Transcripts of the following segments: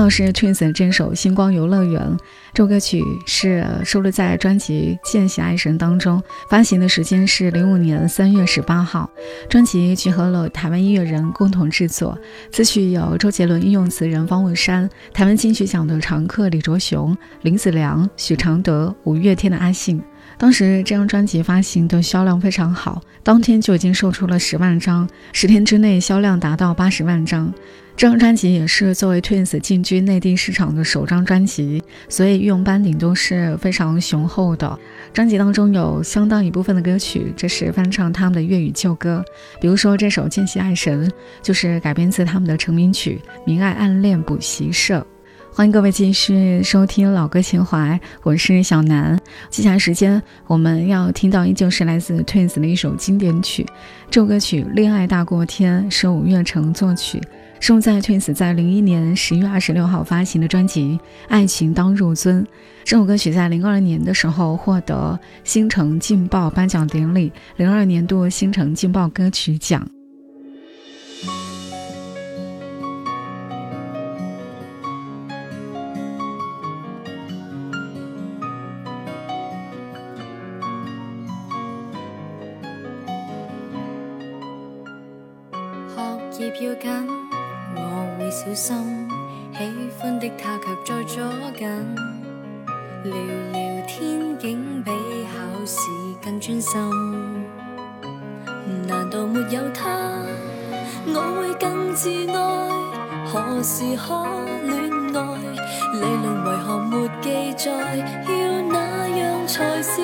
到是 Twins 这首《星光游乐园》。这首歌曲是收录在专辑《见习爱神》当中，发行的时间是零五年三月十八号。专辑集合了台湾音乐人共同制作，词曲有周杰伦，应用词人方文山，台湾金曲奖的常客李卓雄、林子良、许常德，五月天的阿信。当时这张专辑发行的销量非常好，当天就已经售出了十万张，十天之内销量达到八十万张。这张专辑也是作为 Twins 进军内地市场的首张专辑，所以御用班底都是非常雄厚的。专辑当中有相当一部分的歌曲，这是翻唱他们的粤语旧歌，比如说这首《见习爱神》，就是改编自他们的成名曲《明爱暗恋补习社》。欢迎各位继续收听老歌情怀，我是小南。接下来时间我们要听到依旧是来自 Twins 的一首经典曲，这首歌曲《恋爱大过天》是五月成作曲，收在 Twins 在零一年十月二十六号发行的专辑《爱情当入樽》。这首歌曲在零二年的时候获得新城劲爆颁奖典礼零二年度新城劲爆歌曲奖。紧，聊聊天竟比考试更专心。难道没有他，我会更自爱？何时可恋爱？理论为何没记载？要那样才是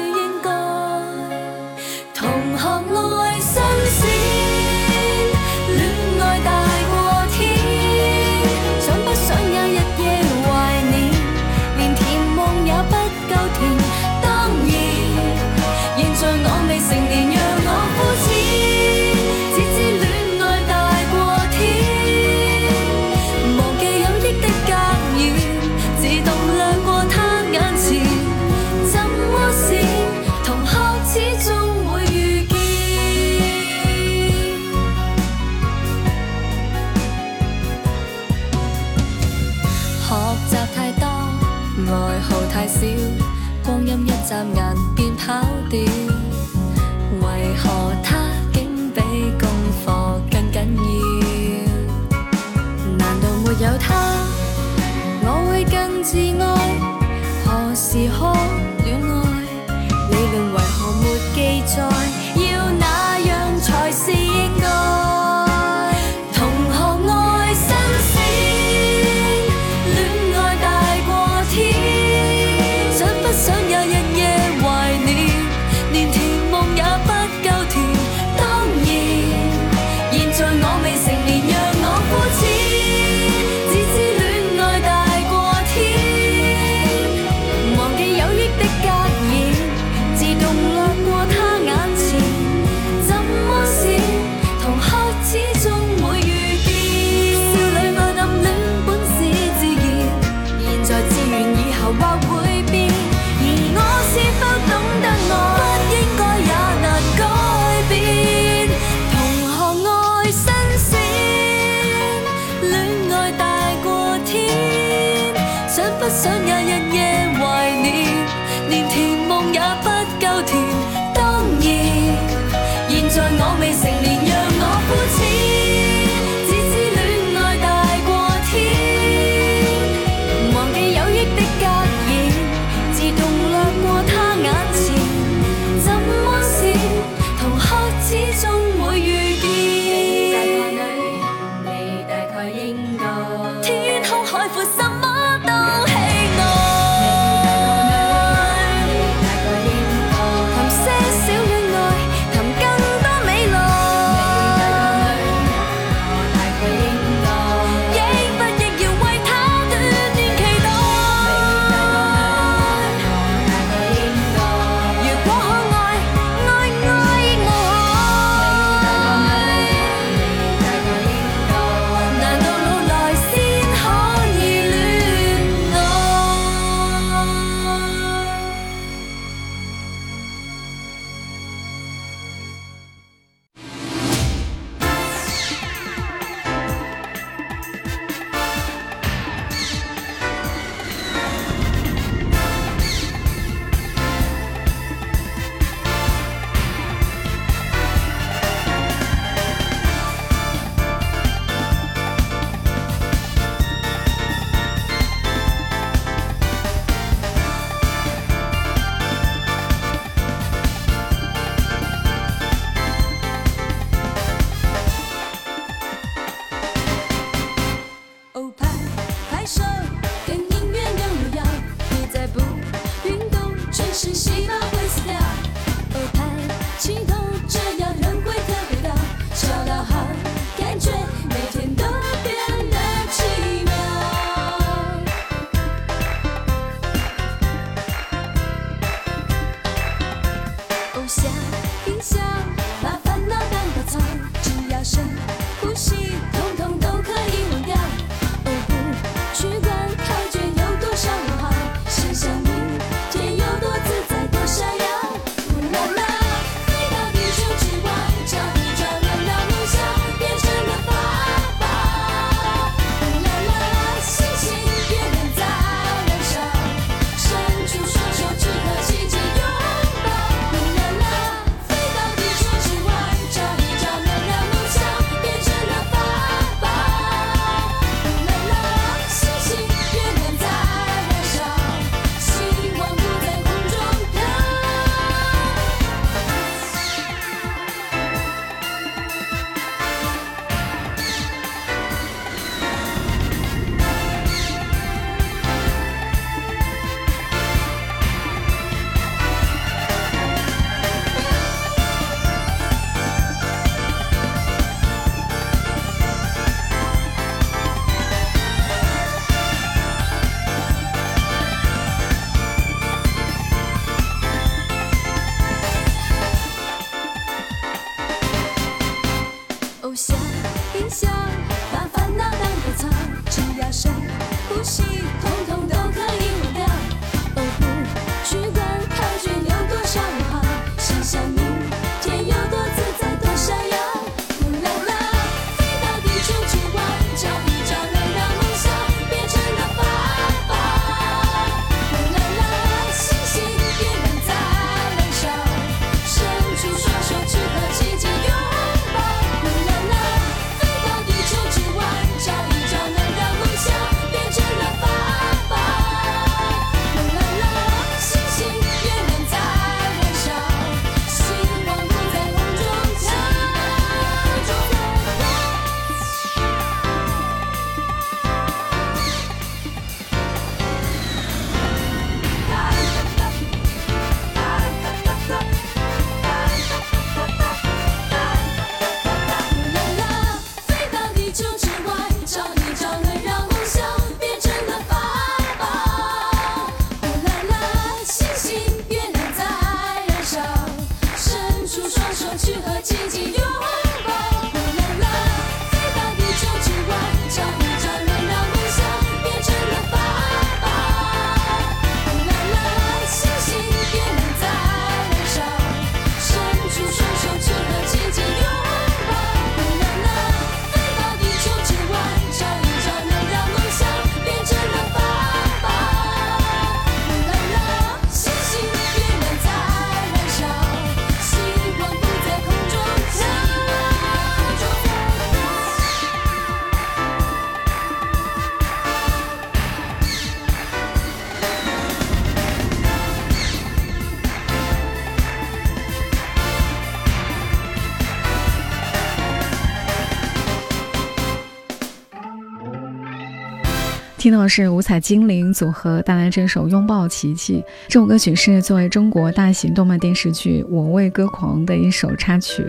到的是五彩精灵组合带来这首《拥抱奇迹》。这首歌曲是作为中国大型动漫电视剧《我为歌狂》的一首插曲。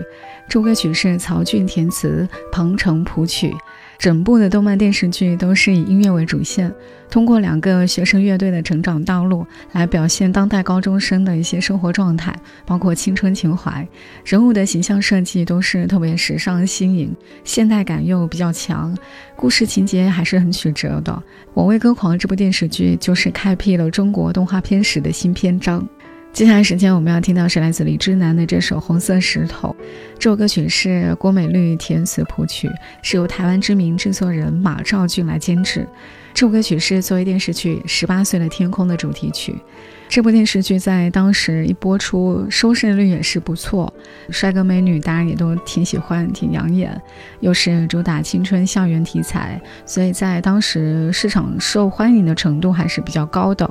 这首歌曲是曹骏填词，彭程谱曲。整部的动漫电视剧都是以音乐为主线，通过两个学生乐队的成长道路来表现当代高中生的一些生活状态，包括青春情怀。人物的形象设计都是特别时尚新颖，现代感又比较强，故事情节还是很曲折的。《我为歌狂》这部电视剧就是开辟了中国动画片史的新篇章。接下来时间我们要听到是来自李智南的这首《红色石头》，这首歌曲是郭美绿填词谱曲，是由台湾知名制作人马兆俊来监制。这首歌曲是作为电视剧《十八岁的天空》的主题曲。这部电视剧在当时一播出，收视率也是不错，帅哥美女大家也都挺喜欢，挺养眼，又是主打青春校园题材，所以在当时市场受欢迎的程度还是比较高的。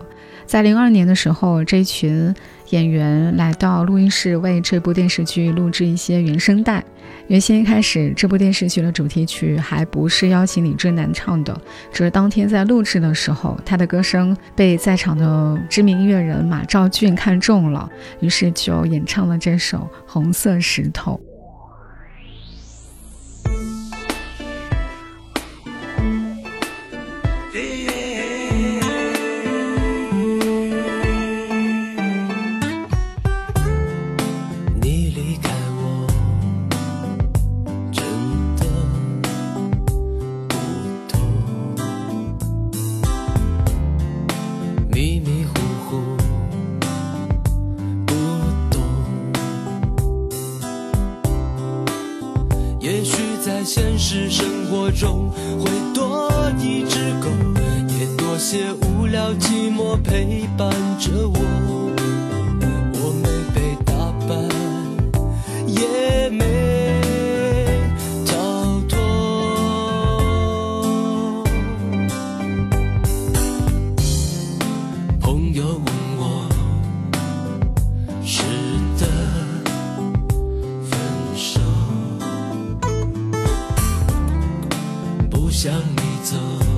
在零二年的时候，这群演员来到录音室为这部电视剧录制一些原声带。原先一开始，这部电视剧的主题曲还不是邀请李智南唱的，只是当天在录制的时候，他的歌声被在场的知名音乐人马兆骏看中了，于是就演唱了这首《红色石头》。向你走。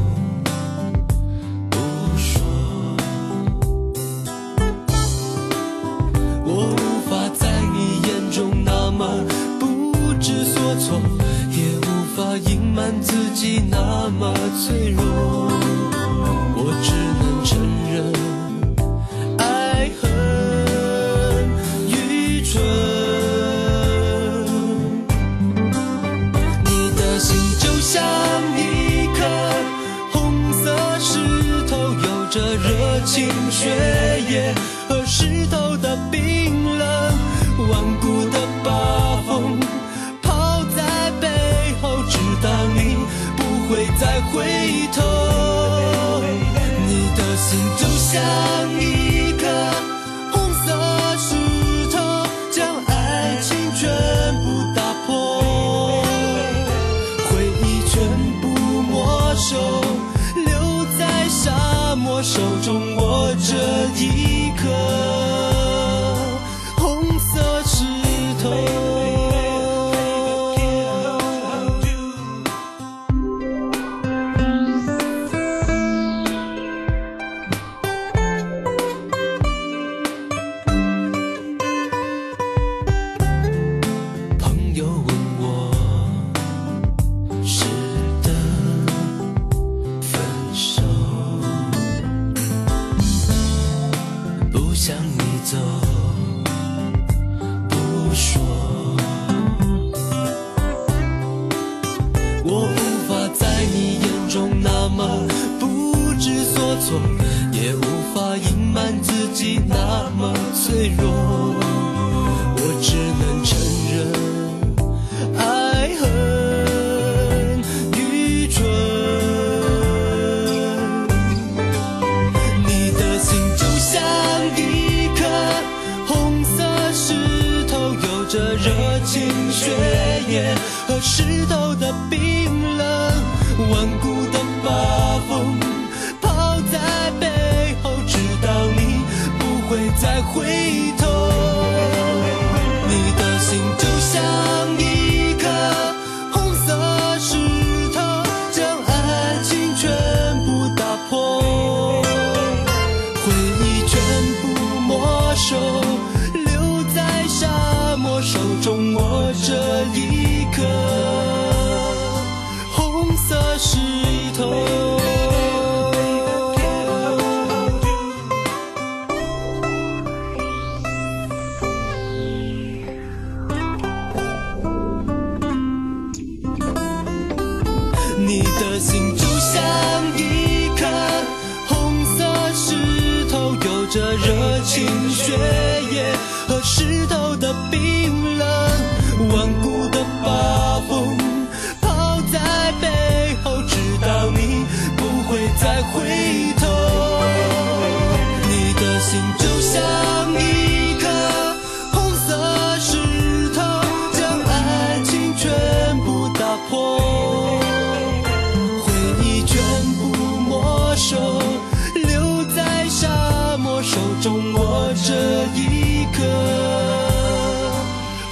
这一刻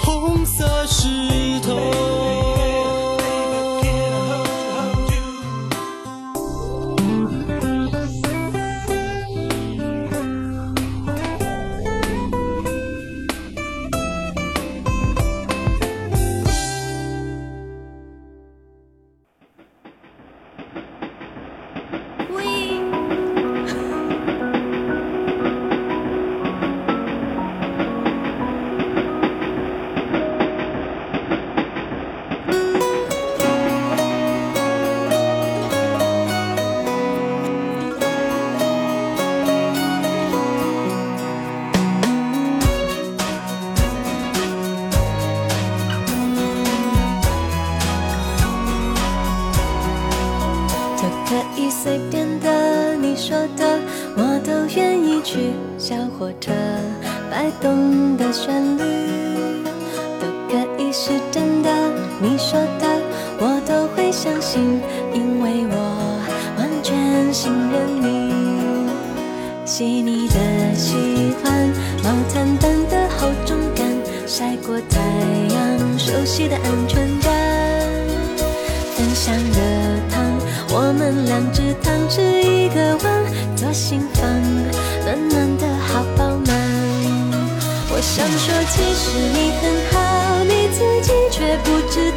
红色是信任你，细腻的喜欢，毛毯般的厚重感，晒过太阳，熟悉的安全感，分享热汤，我们两只汤匙一个碗，左心房暖暖的好饱满。我想说，其实你很好，你自己却不知道。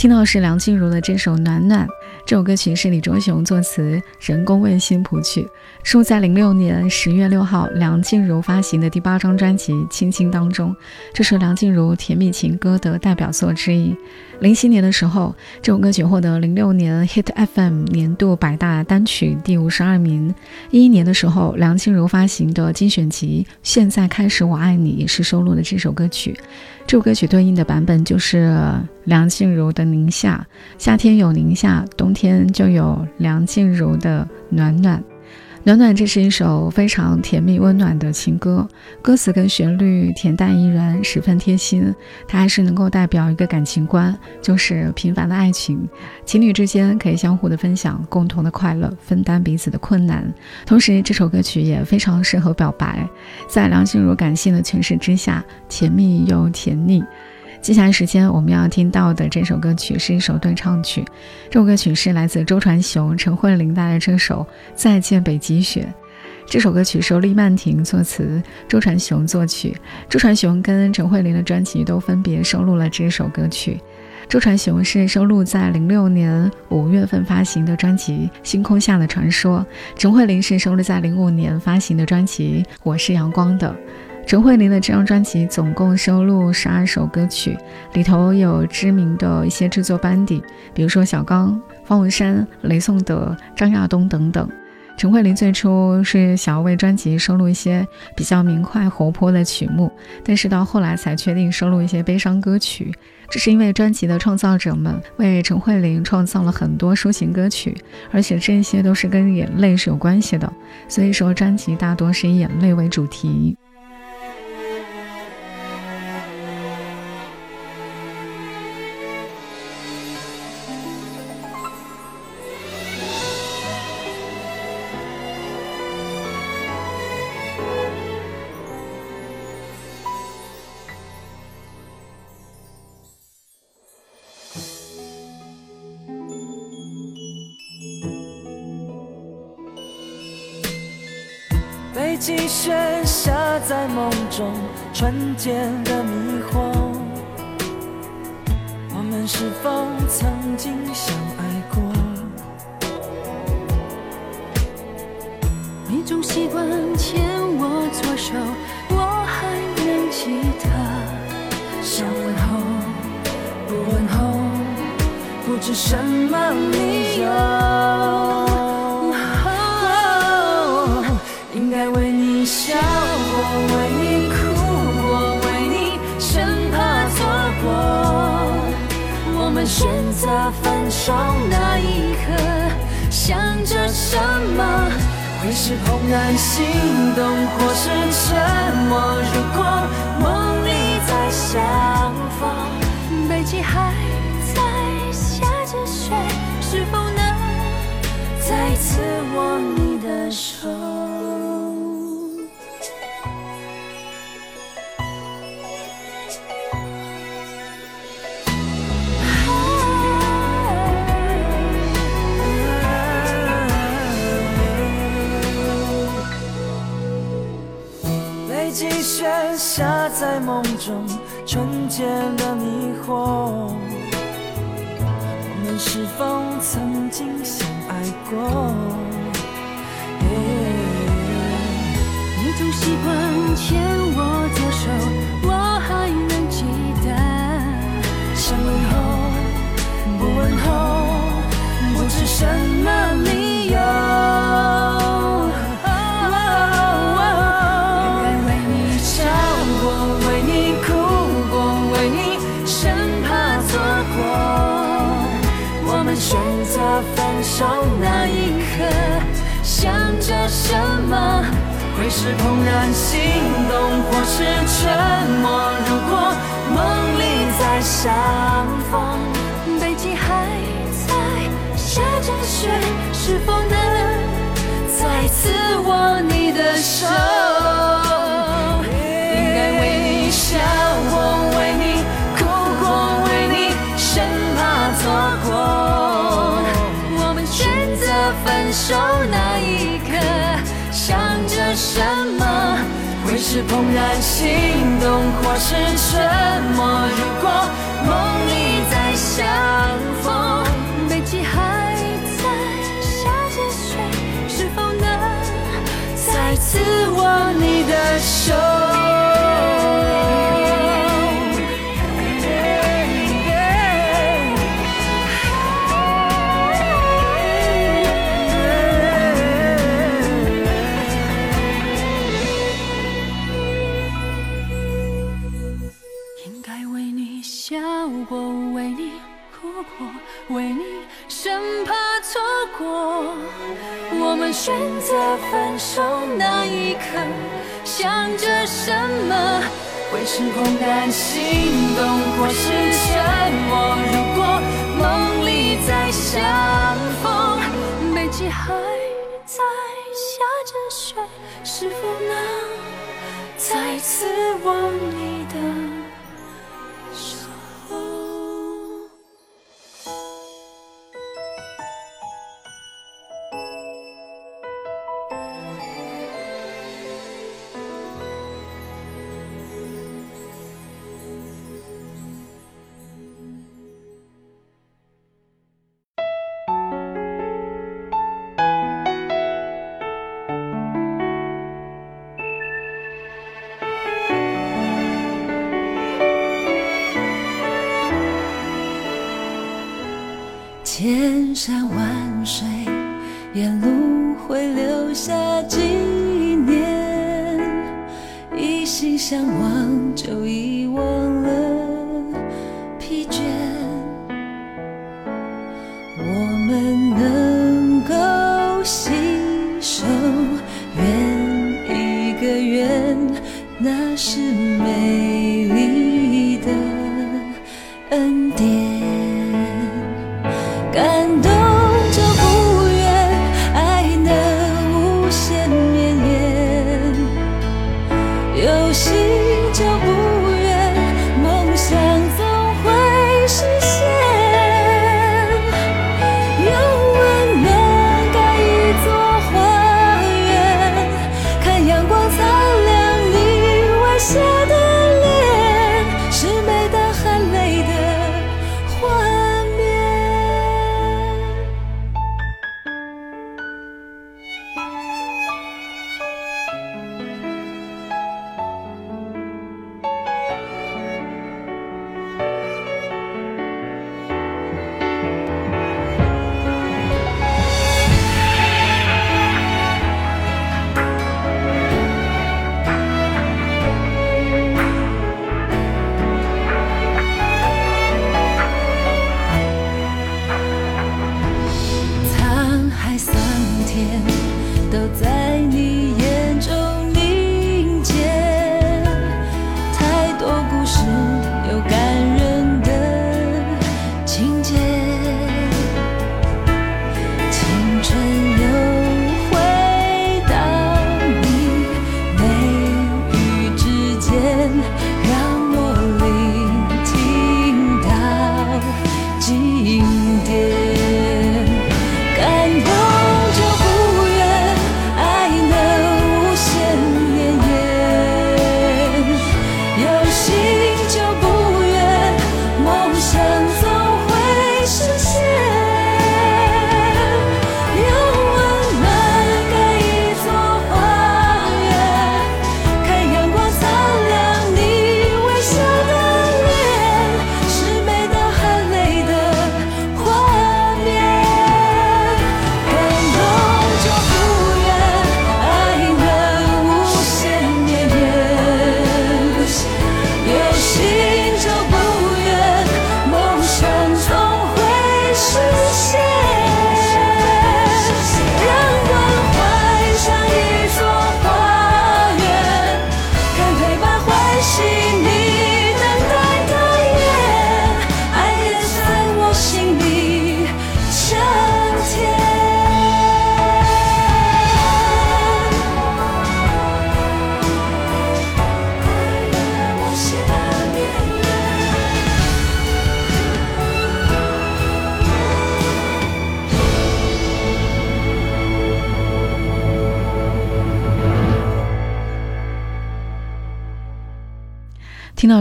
听到是梁静茹的这首《暖暖》，这首歌曲是李卓雄作词，人工问心谱曲，收在零六年十月六号梁静茹发行的第八张专辑《亲亲》当中。这是梁静茹甜蜜情歌的代表作之一。零七年的时候，这首歌曲获得零六年 Hit FM 年度百大单曲第五十二名。一一年的时候，梁静茹发行的精选集《现在开始我爱你》也是收录了这首歌曲。这首歌曲对应的版本就是梁静茹的《宁夏》，夏天有宁夏，冬天就有梁静茹的《暖暖》。暖暖，这是一首非常甜蜜温暖的情歌，歌词跟旋律恬淡怡然，十分贴心。它还是能够代表一个感情观，就是平凡的爱情，情侣之间可以相互的分享共同的快乐，分担彼此的困难。同时，这首歌曲也非常适合表白，在梁静茹感性的诠释之下，甜蜜又甜腻。接下来时间我们要听到的这首歌曲是一首对唱曲，这首歌曲是来自周传雄、陈慧琳带来这首《再见北极雪》。这首歌曲是李曼婷作词，周传雄作曲。周传雄跟陈慧琳的专辑都分别收录了这首歌曲。周传雄是收录在零六年五月份发行的专辑《星空下的传说》，陈慧琳是收录在零五年发行的专辑《我是阳光的》。陈慧琳的这张专辑总共收录十二首歌曲，里头有知名的一些制作班底，比如说小刚、方文山、雷颂德、张亚东等等。陈慧琳最初是想要为专辑收录一些比较明快活泼的曲目，但是到后来才确定收录一些悲伤歌曲。这是因为专辑的创造者们为陈慧琳创造了很多抒情歌曲，而且这些都是跟眼泪是有关系的，所以说专辑大多是以眼泪为主题。间的迷惑。我们是否曾经相爱过？你总习惯牵我左手，我还能记得。想问候，不问候，不知什么理由。应该为你笑我，为你选择分手那一刻，想着什么？会是怦然心动，或是沉默？如果梦里再相逢，北极还在下着雪，是否能再次握你的手？北极雪下在梦中，纯洁的迷惑。我们是否曾经相爱过？你总习惯牵我左手，我还能记得。想问候，不问候，不知什么理由。手那一刻，想着什么？会是怦然心动，或是沉默？如果梦里再相逢，北极还在下着雪，是否能再次握你的手？手那一刻，想着什么？会是怦然心动，或是沉默？如果梦里再相逢，北极还在下着雪，是否能再次握你的手？什么？会是怦然心动，或是沉默？如果梦里再相逢，北极还在下着雪，是否能再次握你的千山万水，沿路会留下纪念。一心向往，就遗忘了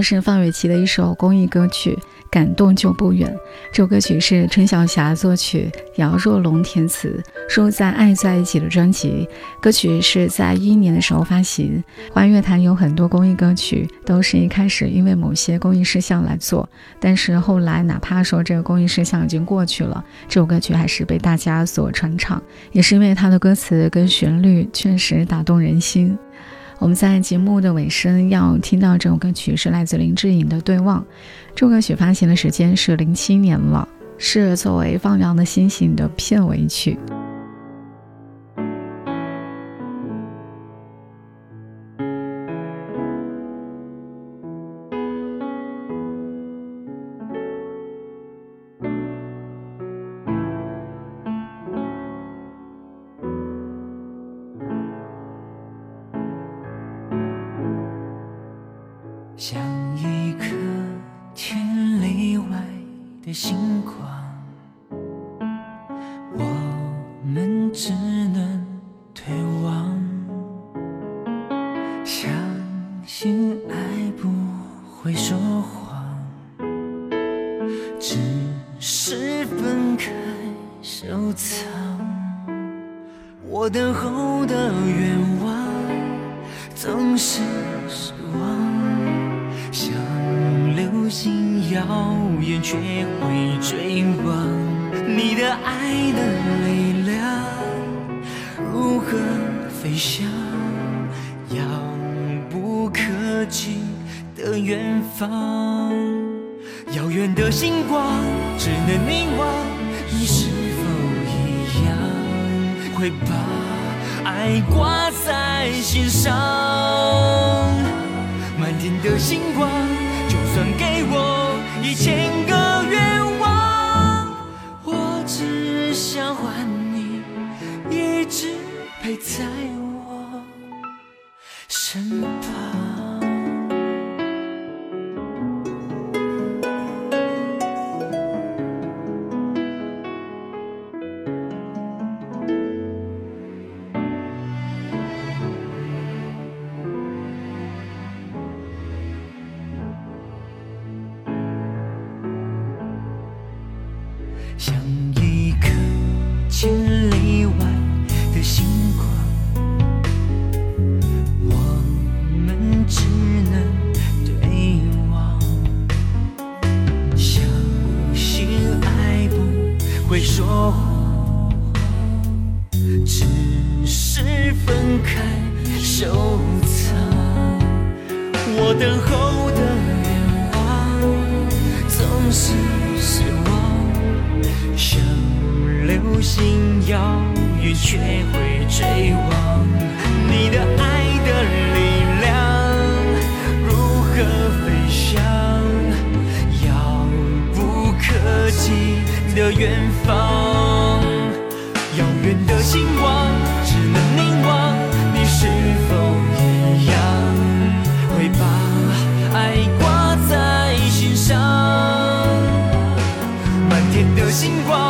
是范玮琪的一首公益歌曲《感动就不远》。这首歌曲是陈小霞作曲，姚若龙填词，收在《爱在一起》的专辑。歌曲是在一一年的时候发行。华语乐坛有很多公益歌曲，都是一开始因为某些公益事项来做，但是后来哪怕说这个公益事项已经过去了，这首歌曲还是被大家所传唱，也是因为它的歌词跟旋律确实打动人心。我们在节目的尾声要听到这首歌曲，是来自林志颖的《对望》。这首歌曲发行的时间是零七年了，是作为《放羊的星星》的片尾曲。我等候的愿望总是失望。像流星耀眼，却会追望你的爱的力量，如何飞翔？遥不可及的远方，遥远的星光，只能凝望。会把爱挂在心上？满天的星光。就算给我一千个愿望，我只想换你一直陪在像一颗千里外的星光，我们只能对望。相信爱不会说谎，只是分开收藏。我等候的愿望总是。像流星遥远，却会追望你的爱的力量，如何飞翔？遥不可及的远方，遥远的星光，星光，